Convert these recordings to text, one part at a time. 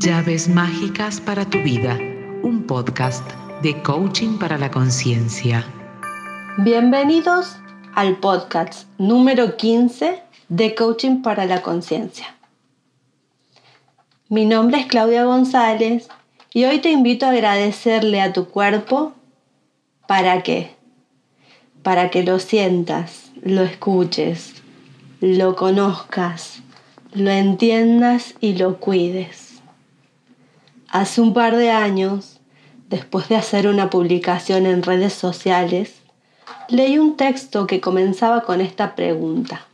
Llaves mágicas para tu vida, un podcast de coaching para la conciencia. Bienvenidos al podcast número 15 de coaching para la conciencia. Mi nombre es Claudia González y hoy te invito a agradecerle a tu cuerpo para qué? Para que lo sientas, lo escuches, lo conozcas, lo entiendas y lo cuides. Hace un par de años, después de hacer una publicación en redes sociales, leí un texto que comenzaba con esta pregunta.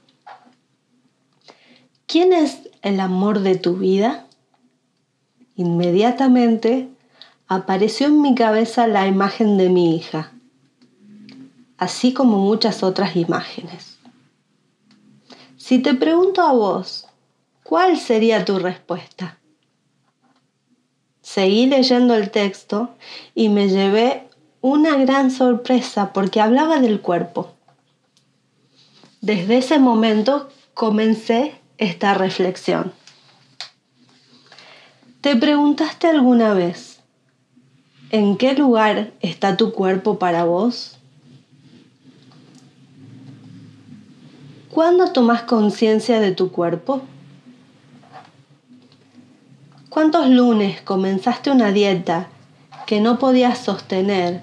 ¿Quién es el amor de tu vida? Inmediatamente apareció en mi cabeza la imagen de mi hija, así como muchas otras imágenes. Si te pregunto a vos, ¿cuál sería tu respuesta? Seguí leyendo el texto y me llevé una gran sorpresa porque hablaba del cuerpo. Desde ese momento comencé esta reflexión. ¿Te preguntaste alguna vez en qué lugar está tu cuerpo para vos? ¿Cuándo tomas conciencia de tu cuerpo? ¿Cuántos lunes comenzaste una dieta que no podías sostener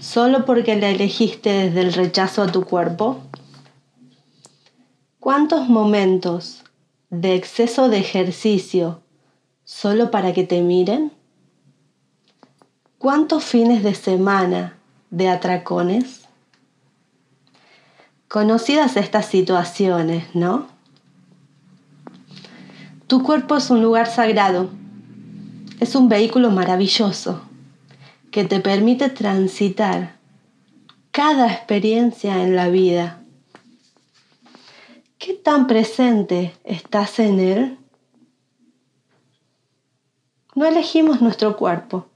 solo porque la elegiste desde el rechazo a tu cuerpo? ¿Cuántos momentos de exceso de ejercicio solo para que te miren? ¿Cuántos fines de semana de atracones? Conocidas estas situaciones, ¿no? Tu cuerpo es un lugar sagrado es un vehículo maravilloso que te permite transitar cada experiencia en la vida. ¿Qué tan presente estás en él? No elegimos nuestro cuerpo,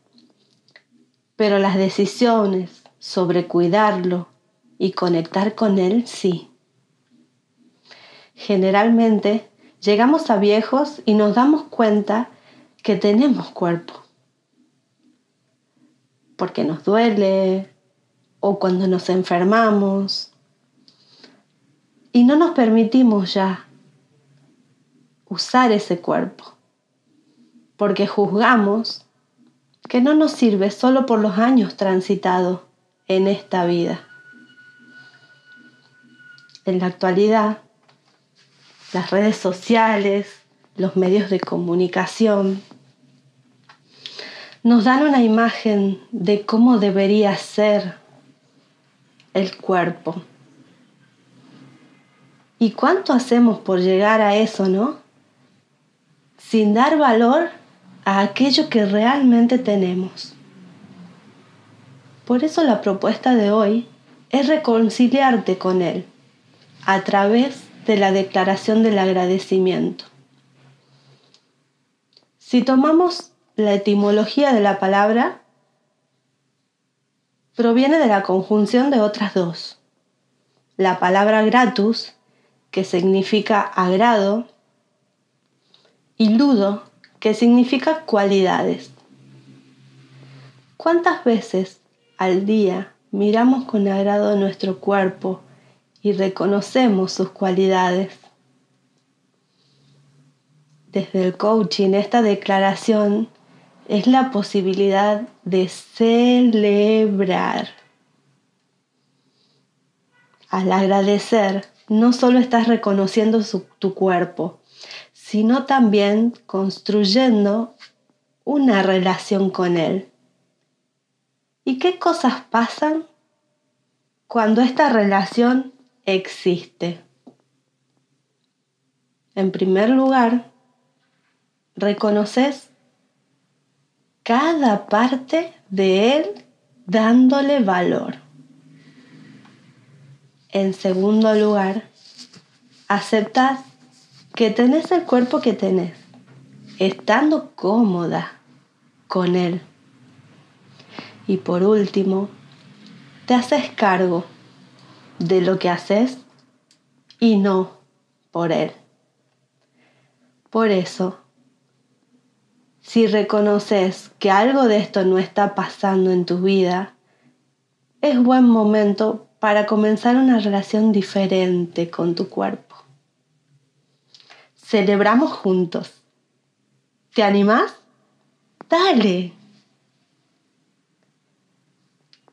pero las decisiones sobre cuidarlo y conectar con él sí. Generalmente llegamos a viejos y nos damos cuenta que tenemos cuerpo. Porque nos duele o cuando nos enfermamos. Y no nos permitimos ya usar ese cuerpo. Porque juzgamos que no nos sirve solo por los años transitados en esta vida. En la actualidad, las redes sociales, los medios de comunicación, nos dan una imagen de cómo debería ser el cuerpo. ¿Y cuánto hacemos por llegar a eso, no? Sin dar valor a aquello que realmente tenemos. Por eso la propuesta de hoy es reconciliarte con Él a través de la declaración del agradecimiento. Si tomamos la etimología de la palabra proviene de la conjunción de otras dos. La palabra gratus, que significa agrado, y ludo, que significa cualidades. ¿Cuántas veces al día miramos con agrado nuestro cuerpo y reconocemos sus cualidades? Desde el coaching, esta declaración es la posibilidad de celebrar. Al agradecer, no solo estás reconociendo tu cuerpo, sino también construyendo una relación con él. ¿Y qué cosas pasan cuando esta relación existe? En primer lugar, reconoces cada parte de él dándole valor. En segundo lugar, aceptas que tenés el cuerpo que tenés, estando cómoda con él. Y por último, te haces cargo de lo que haces y no por él. Por eso, Si reconoces que algo de esto no está pasando en tu vida, es buen momento para comenzar una relación diferente con tu cuerpo. Celebramos juntos. ¿Te animás? Dale.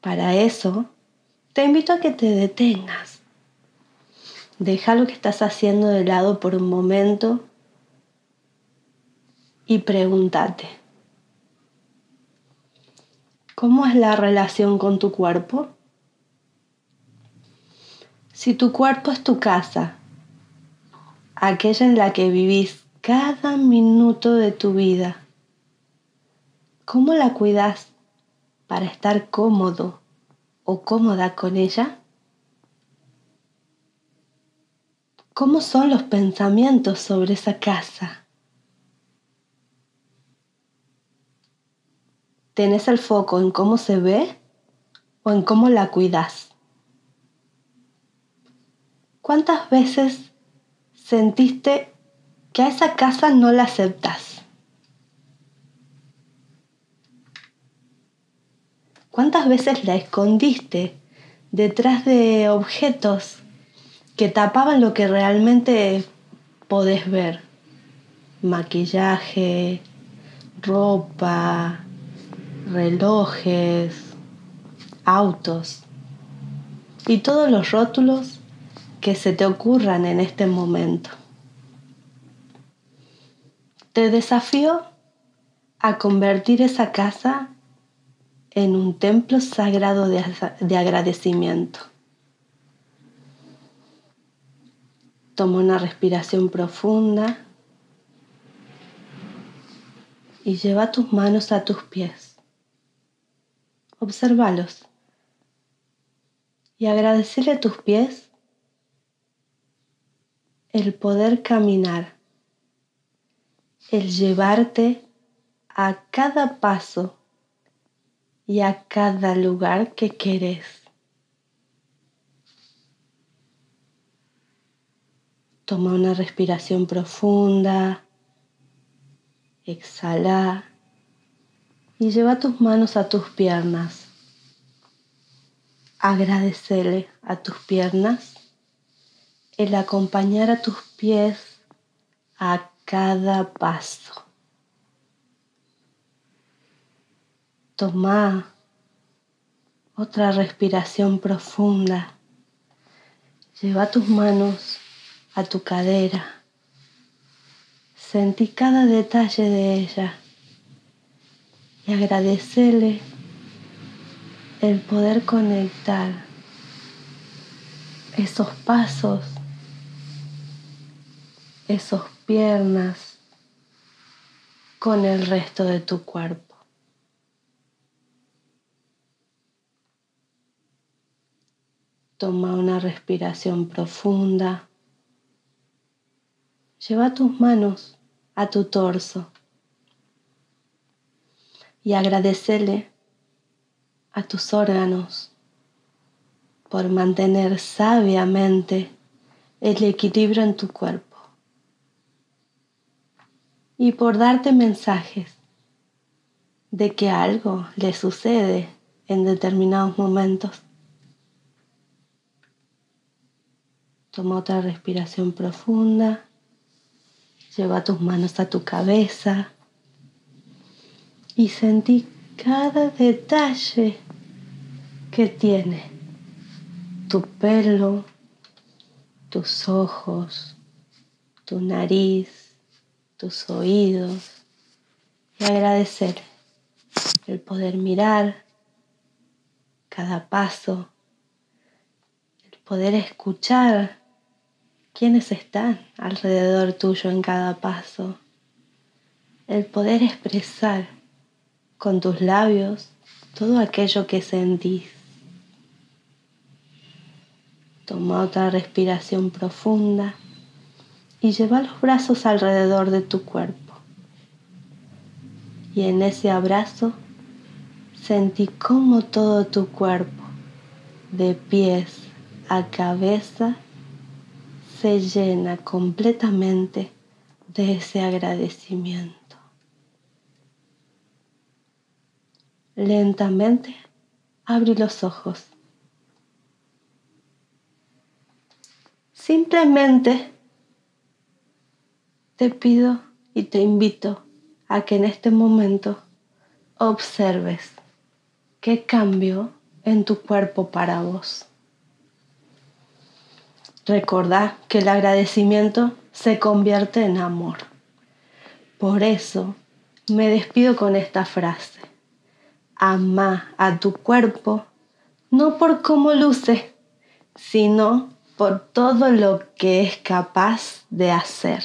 Para eso, te invito a que te detengas. Deja lo que estás haciendo de lado por un momento y pregúntate, ¿cómo es la relación con tu cuerpo? Si tu cuerpo es tu casa, aquella en la que vivís cada minuto de tu vida, ¿cómo la cuidas para estar cómodo o cómoda con ella? ¿Cómo son los pensamientos sobre esa casa? ¿Tenés el foco en cómo se ve o en cómo la cuidas? ¿Cuántas veces sentiste que a esa casa no la aceptas? ¿Cuántas veces la escondiste detrás de objetos que tapaban lo que realmente podés ver? Maquillaje, ropa, relojes, autos y todos los rótulos que se te ocurran en este momento. Te desafío a convertir esa casa en un templo sagrado de, agradecimiento. Toma una respiración profunda y lleva tus manos a tus pies. Observalos y agradecerle a tus pies el poder caminar, el llevarte a cada paso y a cada lugar que querés. Toma una respiración profunda, exhala y lleva tus manos a tus piernas. Agradecele a tus piernas el acompañar a tus pies a cada paso. Toma otra respiración profunda. Lleva tus manos a tu cadera. Sentí cada detalle de ella y agradecele el poder conectar esos pasos, esos piernas con el resto de tu cuerpo. Toma una respiración profunda. Lleva tus manos a tu torso y agradecele a tus órganos por mantener sabiamente el equilibrio en tu cuerpo y por darte mensajes de que algo le sucede en determinados momentos. Toma otra respiración profunda. Lleva tus manos a tu cabeza y sentí cada detalle que tiene tu pelo, tus ojos, tu nariz, tus oídos y agradecer el poder mirar cada paso, el poder escuchar quiénes están alrededor tuyo en cada paso. El poder expresar con tus labios todo aquello que sentís. Toma otra respiración profunda y lleva los brazos alrededor de tu cuerpo. Y en ese abrazo sentí como todo tu cuerpo, de pies a cabeza, se llena completamente de ese agradecimiento. Lentamente abre los ojos. Simplemente te pido y te invito a que en este momento observes qué cambio en tu cuerpo para vos. Recordá que el agradecimiento se convierte en amor. Por eso me despido con esta frase. Ama a tu cuerpo no por cómo luce, sino por todo lo que es capaz de hacer.